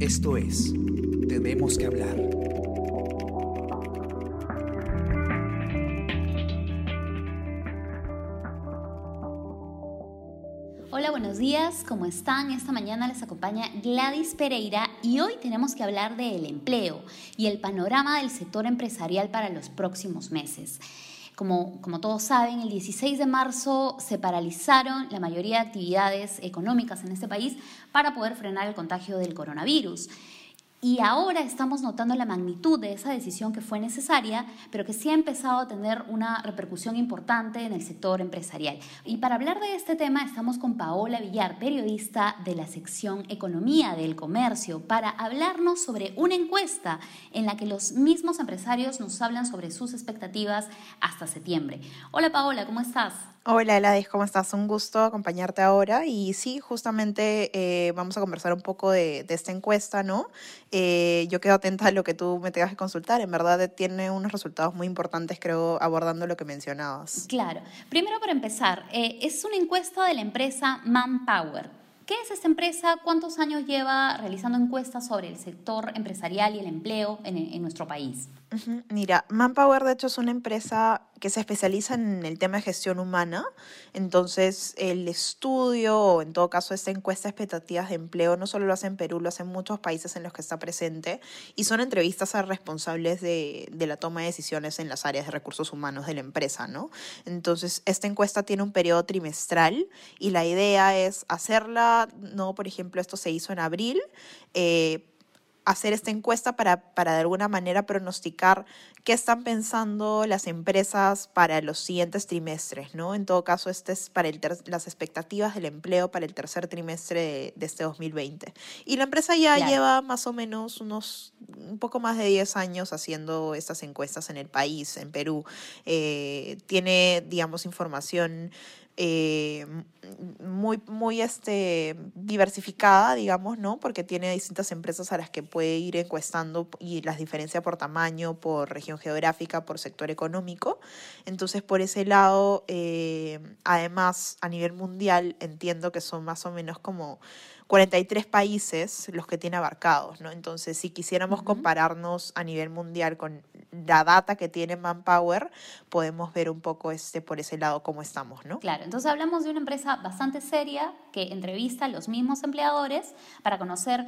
Esto es, tenemos que hablar. Buenos días, ¿cómo están? Esta mañana les acompaña Gladys Pereira y hoy tenemos que hablar del empleo y el panorama del sector empresarial para los próximos meses. Como, como, todos saben, el 16 de marzo se paralizaron la mayoría de actividades económicas en este país para poder frenar el contagio del coronavirus. Y ahora estamos notando la magnitud de esa decisión que fue necesaria, pero que sí ha empezado a tener una repercusión importante en el sector empresarial. Y para hablar de este tema estamos con Paola Villar, periodista de la sección Economía del Comercio, para hablarnos sobre una encuesta en la que los mismos empresarios nos hablan sobre sus expectativas hasta septiembre. Hola Paola, ¿cómo estás? Hola Eladis, ¿cómo estás? Un gusto acompañarte ahora. Y sí, justamente eh, vamos a conversar un poco de, esta encuesta, ¿no? Eh, yo quedo atenta a lo que tú me tengas que consultar. En verdad tiene unos resultados muy importantes, creo, abordando lo que mencionabas. Claro. Primero, para empezar, eh, es una encuesta de la empresa Manpower. ¿Qué es esta empresa? ¿Cuántos años lleva realizando encuestas sobre el sector empresarial y el empleo en, en nuestro país? Mira, Manpower de hecho es una empresa que se especializa en el tema de gestión humana. Entonces, el estudio, o en todo caso, esta encuesta de expectativas de empleo, no solo lo hace en Perú, lo hace en muchos países en los que está presente. Y son entrevistas a responsables de, de la toma de decisiones en las áreas de recursos humanos de la empresa, ¿no? Entonces, esta encuesta tiene un periodo trimestral y la idea es hacerla, ¿no? Por ejemplo, esto se hizo en abril. Eh, hacer esta encuesta para, para de alguna manera pronosticar qué están pensando las empresas para los siguientes trimestres, ¿no? En todo caso, este es para el las expectativas del empleo para el tercer trimestre de, este 2020. Y la empresa ya lleva más o menos unos, un poco más de 10 años haciendo estas encuestas en el país, en Perú. Eh, tiene, digamos, información eh, muy, muy este, diversificada, digamos, ¿no? Porque tiene distintas empresas a las que puede ir encuestando y las diferencia por tamaño, por región geográfica, por sector económico. Entonces, por ese lado, eh, además, a nivel mundial, entiendo que son más o menos como 43 países los que tiene abarcados, ¿no? Entonces, si quisiéramos compararnos a nivel mundial con la data que tiene Manpower, podemos ver un poco este por ese lado cómo estamos, ¿no? Claro, entonces hablamos de una empresa bastante seria que entrevista a los mismos empleadores para conocer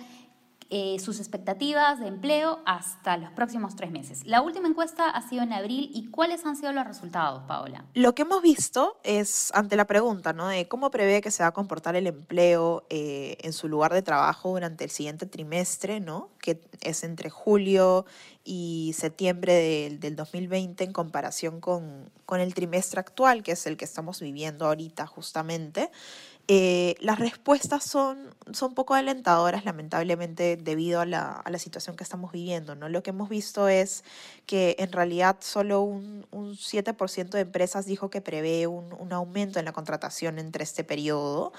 eh, sus expectativas de empleo hasta los próximos tres meses. La última encuesta ha sido en abril y ¿cuáles han sido los resultados, Paola? Lo que hemos visto es ante la pregunta ¿no? de cómo prevé que se va a comportar el empleo eh, en su lugar de trabajo durante el siguiente trimestre, ¿no? que es entre julio y septiembre del, del 2020 en comparación con, con el trimestre actual, que es el que estamos viviendo ahorita justamente. Eh, las respuestas son, son poco alentadoras, lamentablemente, debido a la, situación que estamos viviendo. ¿no? Lo que hemos visto es que en realidad solo un, un 7% de empresas dijo que prevé un, un, aumento en la contratación entre este periodo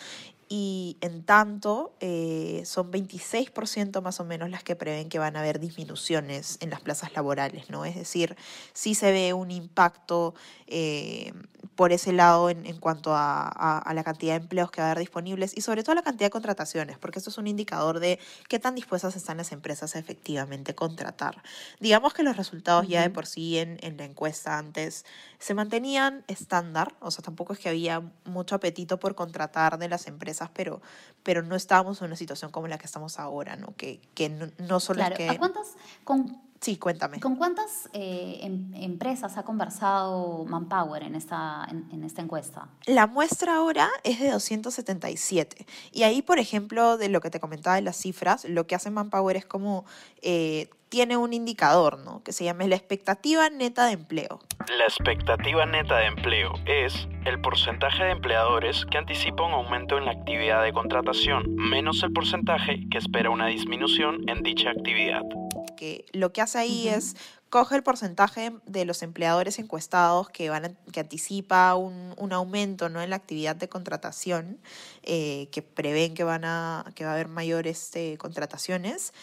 y en tanto eh, son 26% más o menos las que prevén que van a haber disminuciones en las plazas laborales, ¿no? Es decir, sí se ve un impacto eh, por ese lado en, en cuanto a, a, a, la cantidad de empleos que va a haber disponibles y sobre todo la cantidad de contrataciones, porque esto es un indicador de qué tan dispuestas están las empresas a efectivamente contratar. Digamos que los resultados uh -huh. ya de por sí en, en la encuesta antes se mantenían estándar, o sea, tampoco es que había mucho apetito por contratar de las empresas, pero, pero no estábamos en una situación como la que estamos ahora, ¿no? Que, que no, no solo claro. es que... ¿A cuántas, con Sí, cuéntame. ¿Con cuántas eh, em, empresas ha conversado Manpower en esta, en, en, esta encuesta? La muestra ahora es de 277. Y ahí, por ejemplo, de lo que te comentaba de las cifras, lo que hace Manpower es como eh, tiene un indicador, ¿no? Que se llama la expectativa neta de empleo. La expectativa neta de empleo es el porcentaje de empleadores que anticipa un aumento en la actividad de contratación, menos el porcentaje que espera una disminución en dicha actividad que lo que hace ahí uh -huh. es coge el porcentaje de los empleadores encuestados que van a, que anticipa un, un, aumento ¿no? en la actividad de contratación eh, que prevén que van a que va a haber mayores eh, contrataciones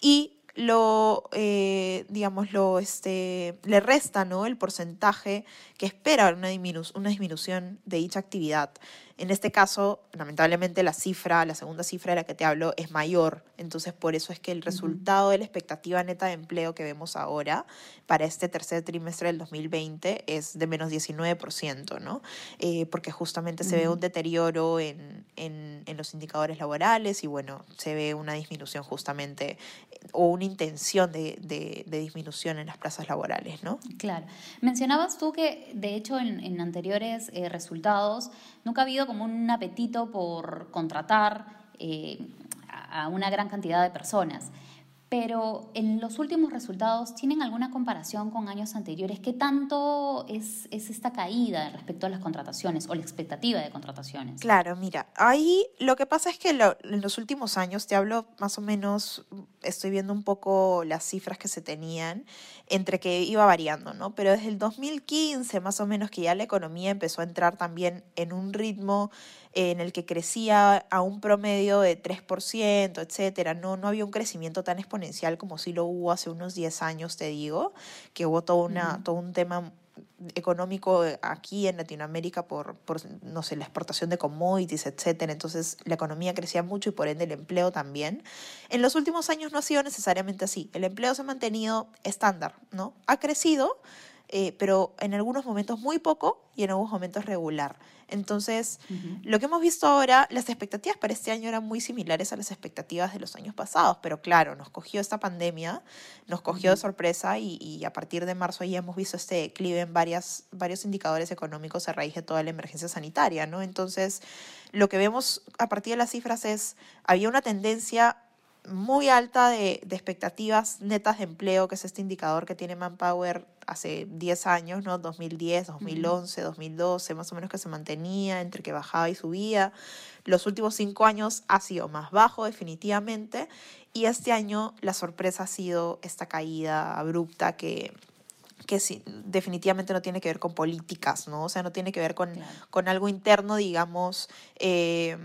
y lo, eh, digamos, lo, este, le resta ¿no? el porcentaje que espera una, una disminución de dicha actividad. En este caso, lamentablemente, la cifra, la segunda cifra de la que te hablo, es mayor. Entonces, por eso es que el resultado de la expectativa neta de empleo que vemos ahora para este tercer trimestre del 2020 es de menos 19%, ¿no? Eh, porque justamente se ve un deterioro en, en, en, los indicadores laborales y, bueno, se ve una disminución justamente o una intención de, de, de disminución en las plazas laborales, ¿no? Claro. Mencionabas tú que, de hecho, en, en anteriores eh, resultados nunca ha habido como un apetito por contratar eh, a una gran cantidad de personas. Pero en los últimos resultados, ¿tienen alguna comparación con años anteriores? ¿Qué tanto es, es, esta caída respecto a las contrataciones o la expectativa de contrataciones? Claro, mira, ahí lo que pasa es que lo, en los últimos años, te hablo más o menos, estoy viendo un poco las cifras que se tenían, entre que iba variando, ¿no? Pero desde el 2015, más o menos, que ya la economía empezó a entrar también en un ritmo en el que crecía a un promedio de 3%, etcétera. No, no había un crecimiento tan exponencial como sí lo hubo hace unos 10 años, te digo, que hubo todo, una, todo un tema económico aquí en Latinoamérica por, por, no sé, la exportación de commodities, etcétera. Entonces la economía crecía mucho y por ende el empleo también. En los últimos años no ha sido necesariamente así. El empleo se ha mantenido estándar, ¿no? Ha crecido, eh, pero en algunos momentos muy poco y en algunos momentos regular. Entonces, uh -huh. lo que hemos visto ahora, las expectativas para este año eran muy similares a las expectativas de los años pasados, pero claro, nos cogió esta pandemia, nos cogió uh -huh. de sorpresa y, y, a partir de marzo ya hemos visto este declive en varias, varios indicadores económicos a raíz de toda la emergencia sanitaria, ¿no? Entonces, lo que vemos a partir de las cifras es, había una tendencia muy alta de, de, expectativas netas de empleo, que es este indicador que tiene Manpower hace 10 años, ¿no? 2010, 2011, uh -huh. 2012, más o menos que se mantenía entre que bajaba y subía. Los últimos cinco años ha sido más bajo definitivamente y este año la sorpresa ha sido esta caída abrupta que, que sí, definitivamente no tiene que ver con políticas, ¿no? O sea, no tiene que ver con, claro. con algo interno, digamos, eh,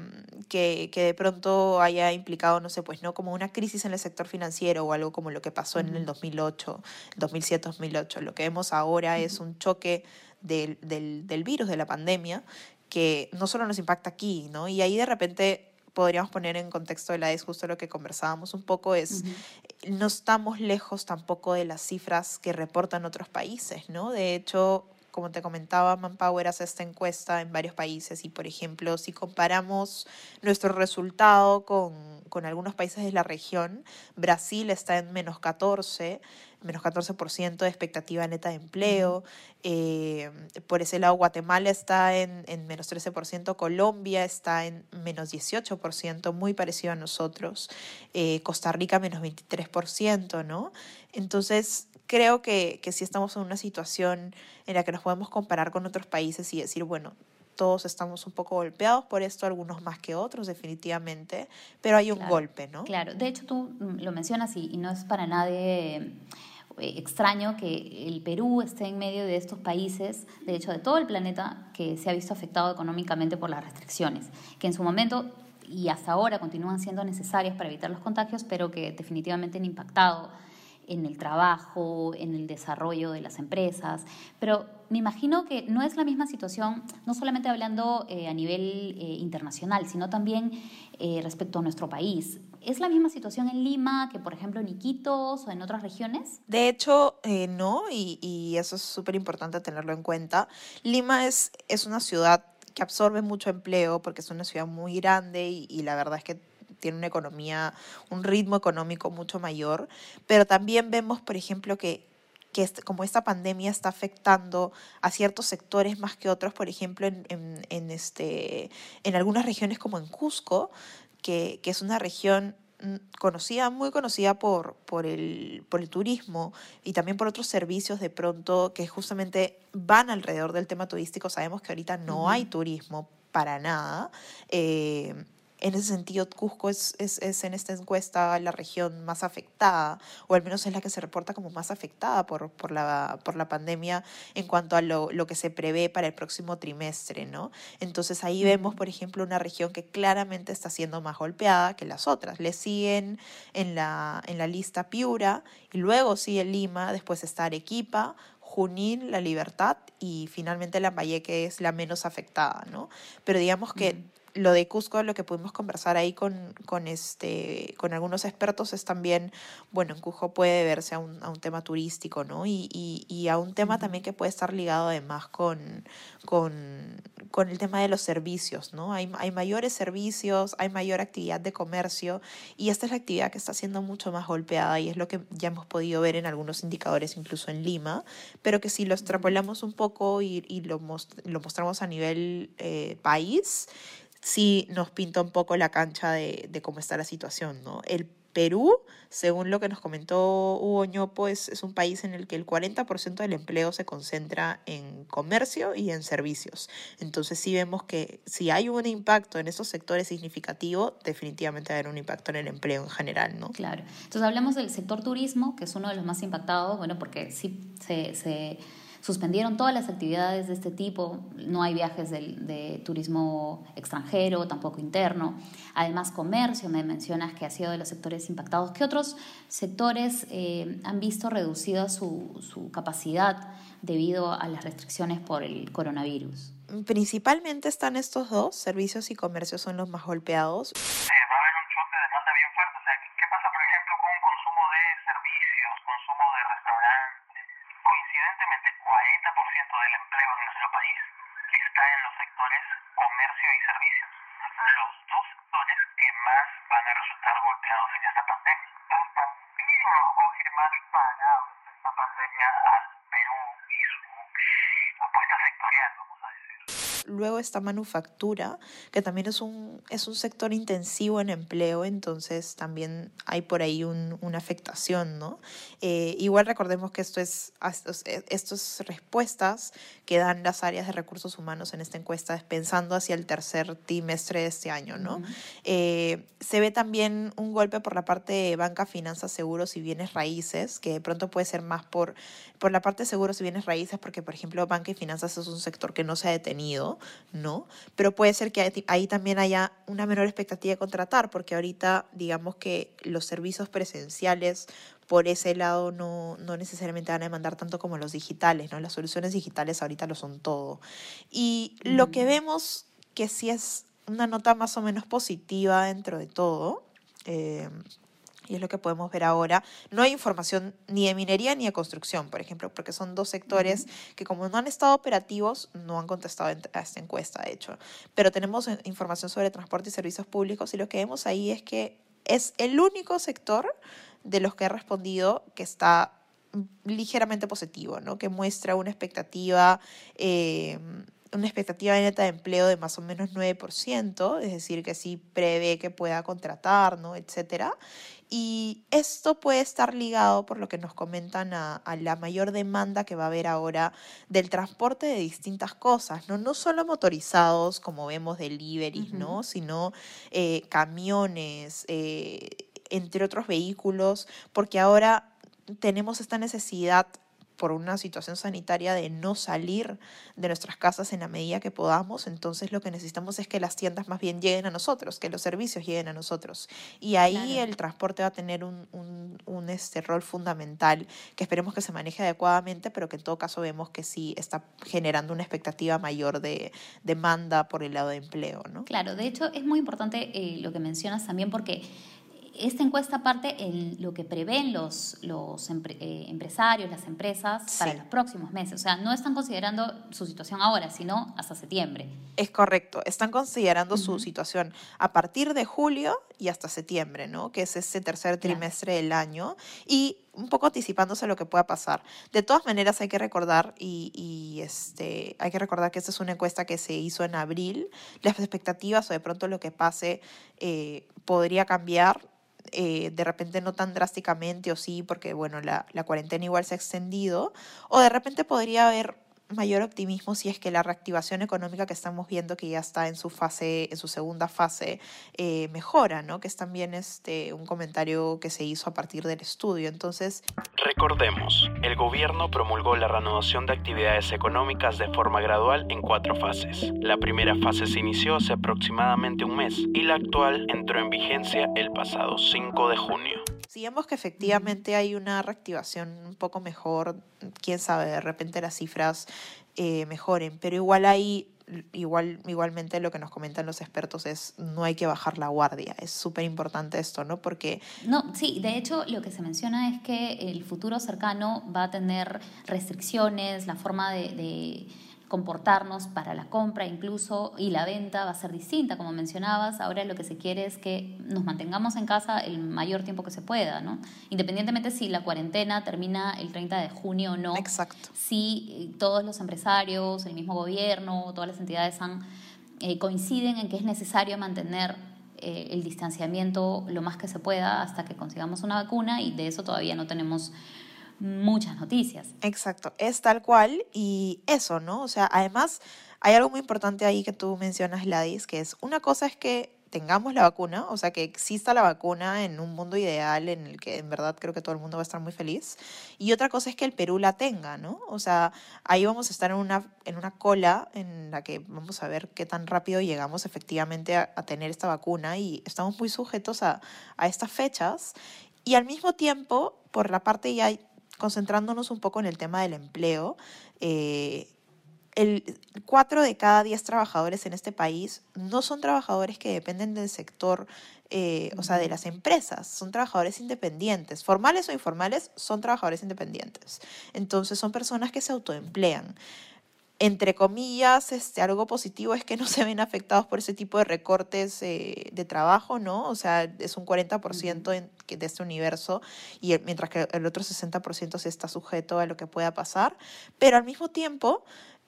que, que, de pronto haya implicado, no sé, pues, ¿no? Como una crisis en el sector financiero o algo como lo que pasó en el 2008, 2007-2008. Lo que vemos ahora es un choque del, del, del virus, de la pandemia, que no solo nos impacta aquí, ¿no? Y ahí de repente podríamos poner en contexto de la ES justo lo que conversábamos un poco es, uh -huh. no estamos lejos tampoco de las cifras que reportan otros países, ¿no? De hecho, como te comentaba, Manpower hace esta encuesta en varios países y, por ejemplo, si comparamos nuestro resultado con, con algunos países de la región, Brasil está en menos 14, menos 14% de expectativa neta de empleo. Eh, por ese lado, Guatemala está en, en menos 13%, Colombia está en menos 18%, muy parecido a nosotros. Eh, Costa Rica menos 23%, ¿no? Entonces, creo que, que sí estamos en una situación en la que nos podemos comparar con otros países y decir, bueno, todos estamos un poco golpeados por esto, algunos más que otros, definitivamente, pero hay un claro, golpe, ¿no? Claro, de hecho tú lo mencionas y, y no es para nadie eh, extraño que el Perú esté en medio de estos países, de hecho de todo el planeta, que se ha visto afectado económicamente por las restricciones, que en su momento y hasta ahora continúan siendo necesarias para evitar los contagios, pero que definitivamente han impactado en el trabajo, en el desarrollo de las empresas, pero me imagino que no es la misma situación, no solamente hablando eh, a nivel eh, internacional, sino también eh, respecto a nuestro país. ¿Es la misma situación en Lima que, por ejemplo, en Iquitos o en otras regiones? De hecho, no, y, eso es súper importante tenerlo en cuenta. Lima es, es una ciudad que absorbe mucho empleo porque es una ciudad muy grande y la verdad es que tiene una economía, un ritmo económico mucho mayor, pero también vemos, por ejemplo, que que como esta pandemia está afectando a ciertos sectores más que otros, por ejemplo, en, en, en, este, en algunas regiones como en Cusco, que, que es una región conocida, muy conocida por, por, el, por el turismo y también por otros servicios de pronto que justamente van alrededor del tema turístico. Sabemos que ahorita no hay turismo para nada. Eh, en ese sentido, Cusco es, es, es, en esta encuesta la región más afectada, o al menos es la que se reporta como más afectada por, por, la, por la pandemia en cuanto a lo, lo, que se prevé para el próximo trimestre, ¿no? Entonces ahí vemos, por ejemplo, una región que claramente está siendo más golpeada que las otras. Le siguen en la, en la lista Piura, y luego sigue Lima, después está Arequipa, Junín, La Libertad y finalmente Lambayeque es la menos afectada, ¿no? Pero digamos que lo de Cusco, lo que pudimos conversar ahí con, con, este, con algunos expertos es también, bueno, en Cusco puede verse a un, a un tema turístico, ¿no? Y, y, y, a un tema también que puede estar ligado además con, con, con el tema de los servicios, ¿no? Hay, hay mayores servicios, hay mayor actividad de comercio y esta es la actividad que está siendo mucho más golpeada y es lo que ya hemos podido ver en algunos indicadores, incluso en Lima, pero que si lo extrapolamos un poco y, y lo, most lo mostramos a nivel eh, país, sí nos pinta un poco la cancha de, de cómo está la situación, ¿no? El Perú, según lo que nos comentó Hugo Ñopo, es, es un país en el que el 40% del empleo se concentra en comercio y en servicios. Entonces sí vemos que si hay un impacto en esos sectores significativo, definitivamente va a haber un impacto en el empleo en general, ¿no? Claro. Entonces hablamos del sector turismo, que es uno de los más impactados, bueno, porque sí se... se Suspendieron todas las actividades de este tipo, no hay viajes de, de, turismo extranjero, tampoco interno. Además, comercio, me mencionas que ha sido de los sectores impactados. ¿Qué otros sectores eh, han visto reducida su, su capacidad debido a las restricciones por el coronavirus? Principalmente están estos dos, servicios y comercio son los más golpeados. Del empleo en nuestro país está en los sectores comercio y servicios, los dos sectores que más van a resultar golpeados en esta pandemia. También coge más parado esta pandemia al Perú y su apuesta sectorial, vamos a decir. Luego está manufactura, que también es un, es un sector intensivo en empleo, entonces también hay por ahí un, una afectación, ¿no? Eh, igual recordemos que esto es, estas respuestas que dan las áreas de recursos humanos en esta encuesta es pensando hacia el tercer trimestre de este año, ¿no? Uh -huh. eh, se ve también un golpe por la parte de banca, finanzas, seguros y bienes raíces, que de pronto puede ser más por, por la parte de seguros y bienes raíces, porque por ejemplo banca y finanzas es un sector que no se ha detenido, ¿no? Pero puede ser que ahí también haya una menor expectativa de contratar, porque ahorita digamos que los servicios presenciales por ese lado no, no necesariamente van a demandar tanto como los digitales, ¿no? Las soluciones digitales ahorita lo son todo. Y mm. lo que vemos que sí es una nota más o menos positiva dentro de todo, eh, y es lo que podemos ver ahora. No hay información ni de minería ni de construcción, por ejemplo, porque son dos sectores uh -huh. que como no han estado operativos, no han contestado a esta encuesta, de hecho. Pero tenemos información sobre transporte y servicios públicos y lo que vemos ahí es que es el único sector de los que he respondido que está ligeramente positivo, ¿no? que muestra una expectativa eh, una expectativa neta de empleo de más o menos 9%, es decir, que sí prevé que pueda contratar, ¿no? etcétera. Y esto puede estar ligado, por lo que nos comentan, a, a, la mayor demanda que va a haber ahora del transporte de distintas cosas, no, no solo motorizados, como vemos deliveries, uh -huh. ¿no? sino eh, camiones, eh, entre otros vehículos, porque ahora tenemos esta necesidad por una situación sanitaria de no salir de nuestras casas en la medida que podamos, entonces lo que necesitamos es que las tiendas más bien lleguen a nosotros, que los servicios lleguen a nosotros. Y ahí claro. el transporte va a tener un, un, un, este rol fundamental que esperemos que se maneje adecuadamente, pero que en todo caso vemos que sí está generando una expectativa mayor de demanda por el lado de empleo. ¿no? Claro, de hecho es muy importante eh, lo que mencionas también porque esta encuesta parte en lo que prevén los, los empre, eh, empresarios, las empresas sí. para los próximos meses. O sea, no están considerando su situación ahora, sino hasta septiembre. Es correcto, están considerando uh -huh. su situación a partir de julio y hasta septiembre, ¿no? Que es ese tercer trimestre claro. del año. Y un poco anticipándose a lo que pueda pasar. De todas maneras, hay que recordar, y, y, este, hay que recordar que esta es una encuesta que se hizo en abril. Las expectativas o de pronto lo que pase eh, podría cambiar eh, de repente no tan drásticamente o sí, porque bueno, la, la, cuarentena igual se ha extendido, o de repente podría haber mayor optimismo si es que la reactivación económica que estamos viendo que ya está en su fase, en su segunda fase, eh, mejora, ¿no? Que es también este un comentario que se hizo a partir del estudio. Entonces, recordemos, el gobierno promulgó la reanudación de actividades económicas de forma gradual en cuatro fases. La primera fase se inició hace aproximadamente un mes y la actual entró en vigencia el pasado 5 de junio. Si vemos que efectivamente hay una reactivación un poco mejor, quién sabe, de repente las cifras eh, mejoren, pero igual hay igual, igualmente lo que nos comentan los expertos es no hay que bajar la guardia. Es súper importante esto, ¿no? Porque... No, sí, de hecho lo que se menciona es que el futuro cercano va a tener restricciones, la forma de comportarnos para la compra incluso y la venta va a ser distinta, como mencionabas. Ahora lo que se quiere es que nos mantengamos en casa el mayor tiempo que se pueda, ¿no? Independientemente si la cuarentena termina el 30 de junio o no. Exacto. Si eh, todos los empresarios, el mismo gobierno, todas las entidades han, eh, coinciden en que es necesario mantener eh, el distanciamiento lo más que se pueda hasta que consigamos una vacuna y de eso todavía no tenemos muchas noticias. Exacto, es tal cual y eso, ¿no? O sea, además hay algo muy importante ahí que tú mencionas, Ladis, que es una cosa es que tengamos la vacuna, o sea, que exista la vacuna en un mundo ideal en el que en verdad creo que todo el mundo va a estar muy feliz. Y otra cosa es que el Perú la tenga, ¿no? O sea, ahí vamos a estar en una, en una cola en la que vamos a ver qué tan rápido llegamos efectivamente a, a tener esta vacuna y estamos muy sujetos a, a estas fechas. Y al mismo tiempo, por la parte ya concentrándonos un poco en el tema del empleo, eh, el 4 de cada 10 trabajadores en este país no son trabajadores que dependen del sector, eh, o sea, de las empresas, son trabajadores independientes, formales o informales, son trabajadores independientes. Entonces son personas que se autoemplean entre comillas, este, algo positivo es que no se ven afectados por ese tipo de recortes eh, de trabajo, ¿no? O sea, es un 40% en, de este universo, y mientras que el otro 60% sí está sujeto a lo que pueda pasar, pero al mismo tiempo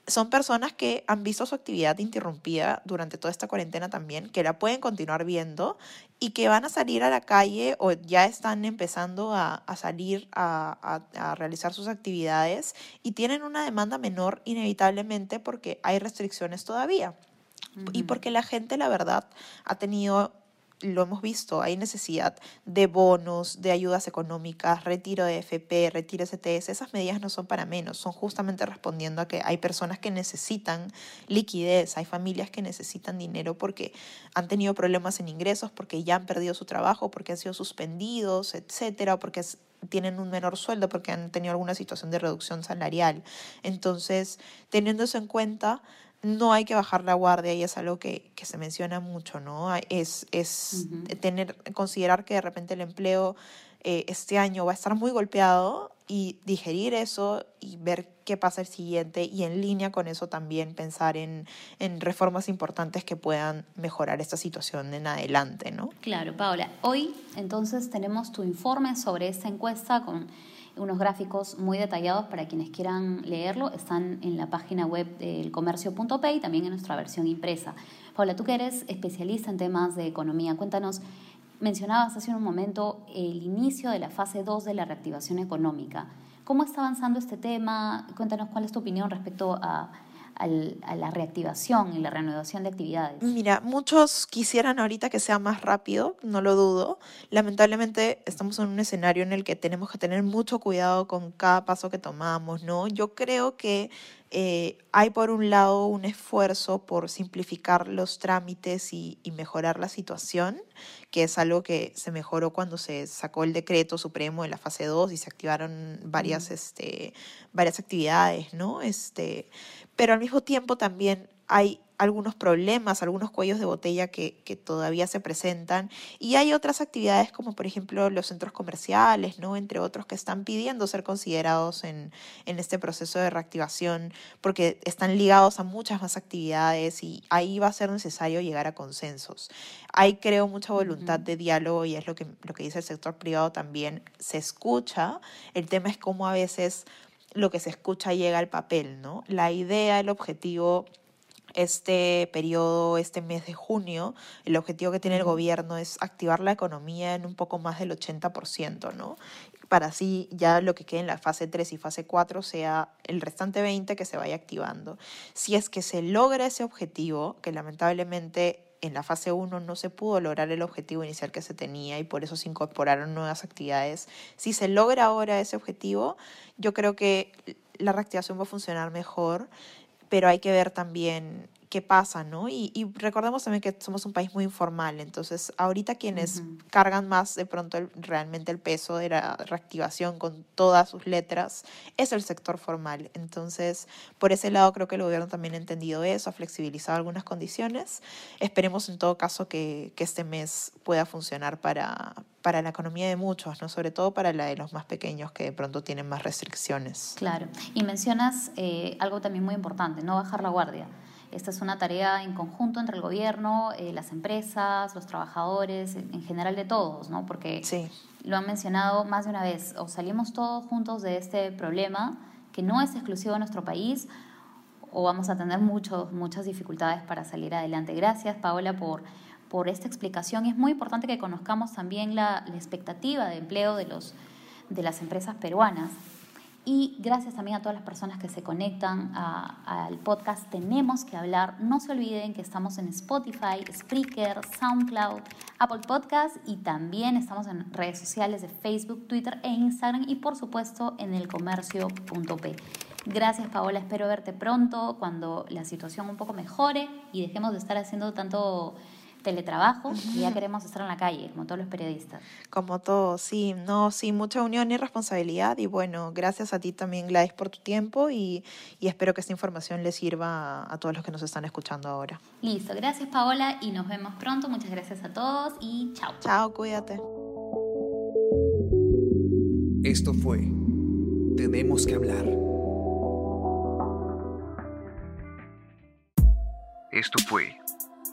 son personas que han visto su actividad interrumpida durante toda esta cuarentena también, que la pueden continuar viendo y que van a salir a la calle o ya están empezando a, a salir a, a, a, realizar sus actividades y tienen una demanda menor inevitablemente porque hay restricciones todavía. Y porque la gente, la verdad, ha tenido lo hemos visto, hay necesidad de bonos, de ayudas económicas, retiro de FP, retiro CTS. Esas medidas no son para menos, son justamente respondiendo a que hay personas que necesitan liquidez, hay familias que necesitan dinero porque han tenido problemas en ingresos, porque ya han perdido su trabajo, porque han sido suspendidos, etcétera, porque tienen un menor sueldo porque han tenido alguna situación de reducción salarial. Entonces, teniendo eso en cuenta, no hay que bajar la guardia y es algo que, que se menciona mucho, ¿no? Es, es tener, considerar que de repente el empleo eh, este año va a estar muy golpeado y digerir eso y ver qué pasa el siguiente y en línea con eso también pensar en, en reformas importantes que puedan mejorar esta situación en adelante, ¿no? Claro, Paola. Hoy entonces tenemos tu informe sobre esta encuesta con unos gráficos muy detallados para quienes quieran leerlo. Están en la página web del comercio.p y también en nuestra versión impresa. Paula, tú que eres especialista en temas de economía, cuéntanos, mencionabas hace un momento el inicio de la fase 2 de la reactivación económica. ¿Cómo está avanzando este tema? Cuéntanos cuál es tu opinión respecto a a la reactivación y la reanudación de actividades? Mira, muchos quisieran ahorita que sea más rápido, no lo dudo. Lamentablemente estamos en un escenario en el que tenemos que tener mucho cuidado con cada paso que tomamos, ¿no? Yo creo que eh, hay por un lado un esfuerzo por simplificar los trámites y, y, mejorar la situación, que es algo que se mejoró cuando se sacó el decreto supremo de la fase 2 y se activaron varias, este, varias actividades, ¿no? Este, pero al mismo tiempo también hay algunos problemas, algunos cuellos de botella que, que, todavía se presentan y hay otras actividades como por ejemplo los centros comerciales, ¿no? entre otros que están pidiendo ser considerados en, en este proceso de reactivación porque están ligados a muchas más actividades y ahí va a ser necesario llegar a consensos. Hay creo mucha voluntad de diálogo y es lo que, lo que dice el sector privado también, se escucha, el tema es cómo a veces lo que se escucha llega al papel, ¿no? La idea, el objetivo este periodo, este mes de junio, el objetivo que tiene el gobierno es activar la economía en un poco más del 80%, ¿no? para así ya lo que quede en la fase 3 y fase 4 sea el restante 20 que se vaya activando. Si es que se logra ese objetivo, que lamentablemente en la fase 1 no se pudo lograr el objetivo inicial que se tenía y por eso se incorporaron nuevas actividades. Si se logra ahora ese objetivo, yo creo que la reactivación va a funcionar mejor, pero hay que ver también qué pasa, ¿no? Y, y, recordemos también que somos un país muy informal, entonces ahorita quienes cargan más de pronto realmente el peso de la reactivación con todas sus letras es el sector formal. Entonces, por ese lado creo que el gobierno también ha entendido eso, ha flexibilizado algunas condiciones. Esperemos en todo caso que, que este mes pueda funcionar para, para la economía de muchos, ¿no? sobre todo para la de los más pequeños que de pronto tienen más restricciones. Claro, y mencionas eh, algo también muy importante, no bajar la guardia. Esta es una tarea en conjunto entre el gobierno, eh, las empresas, los trabajadores, en general de todos, ¿no? Porque lo han mencionado más de una vez, o salimos todos juntos de este problema que no es exclusivo de nuestro país, o vamos a tener muchos, muchas dificultades para salir adelante. Gracias, Paola, por, por esta explicación. Es muy importante que conozcamos también la, la expectativa de empleo de, los, de las empresas peruanas. Y gracias también a todas las personas que se conectan al podcast Tenemos que hablar. No se olviden que estamos en Spotify, Spreaker, SoundCloud, Apple Podcast y también estamos en redes sociales de Facebook, Twitter e Instagram y por supuesto en elcomercio.p. Gracias Paola, espero verte pronto cuando la situación un poco mejore y dejemos de estar haciendo tanto teletrabajo y ya queremos estar en la calle, como todos los periodistas. Como todos, sí, no, sí, mucha unión y responsabilidad y bueno, gracias a ti también Gladys por tu tiempo y, y espero que esta información les sirva a, a todos los que nos están escuchando ahora. Listo, gracias Paola y nos vemos pronto, muchas gracias a todos y chao. Chao, cuídate. Esto fue Tenemos que hablar. Esto fue